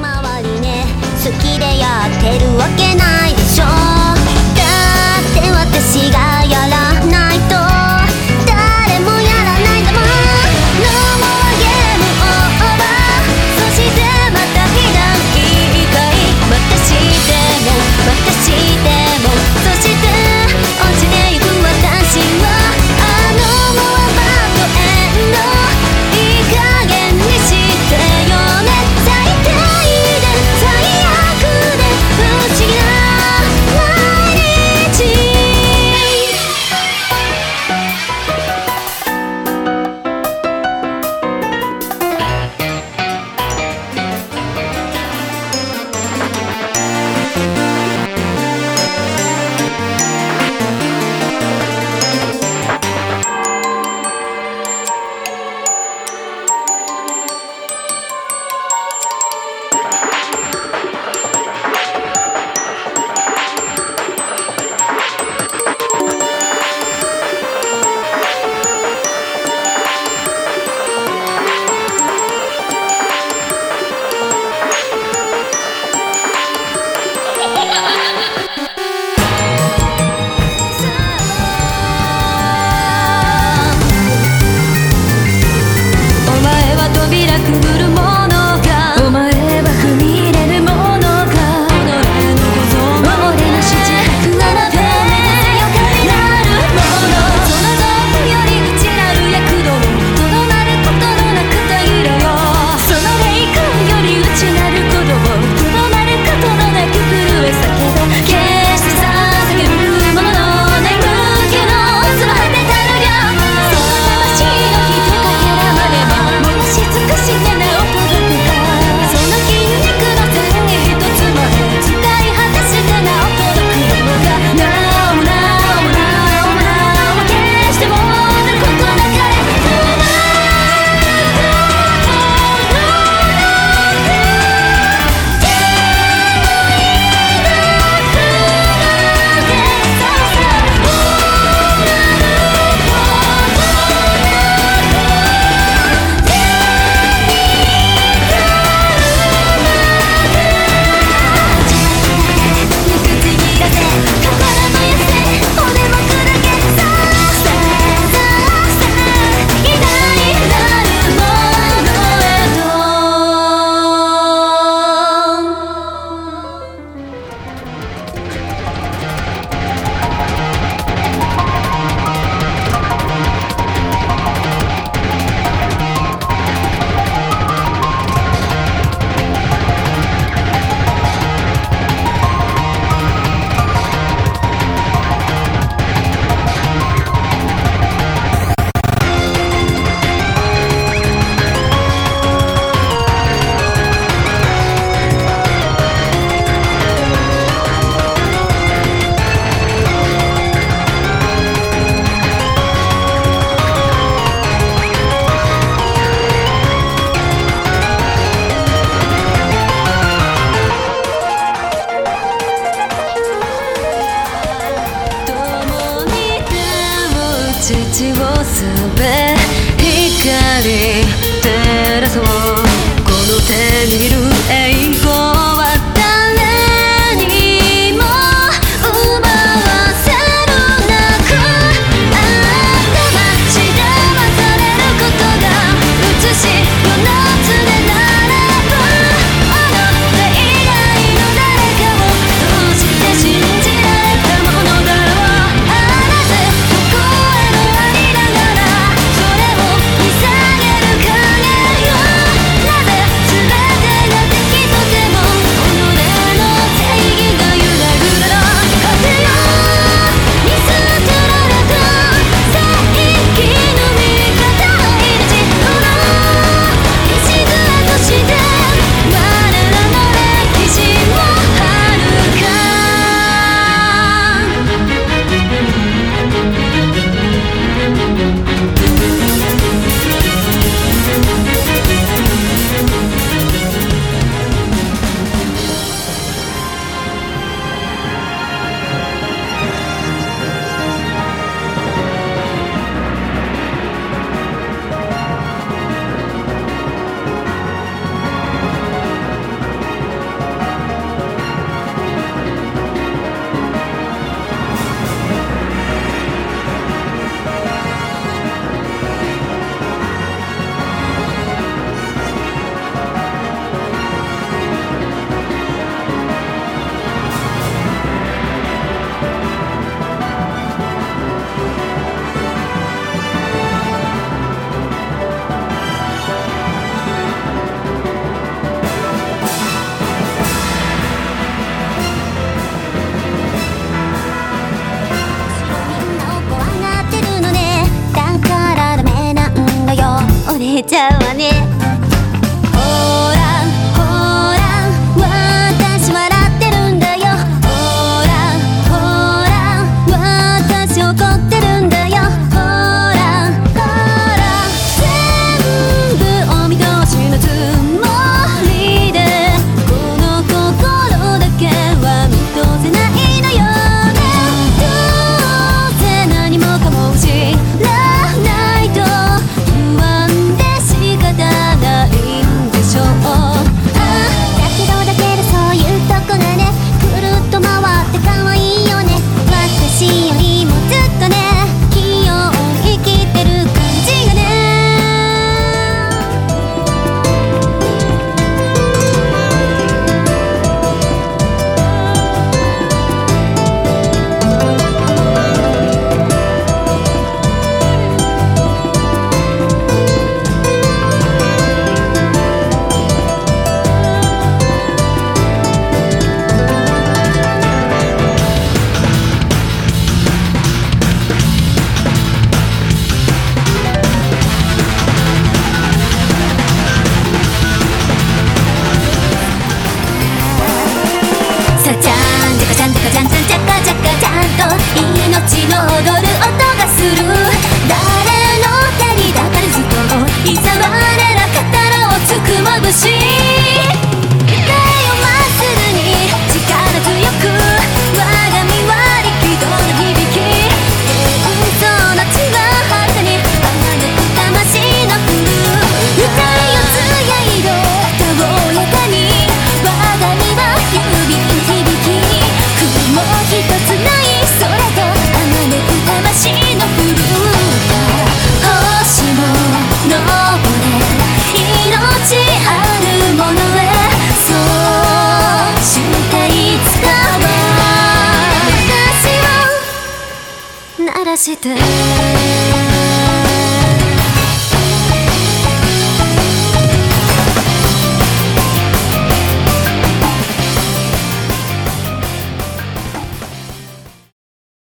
回りね。好きでやってるわけない。すべ光照らそうこの手にいる栄光。えちゃうわねして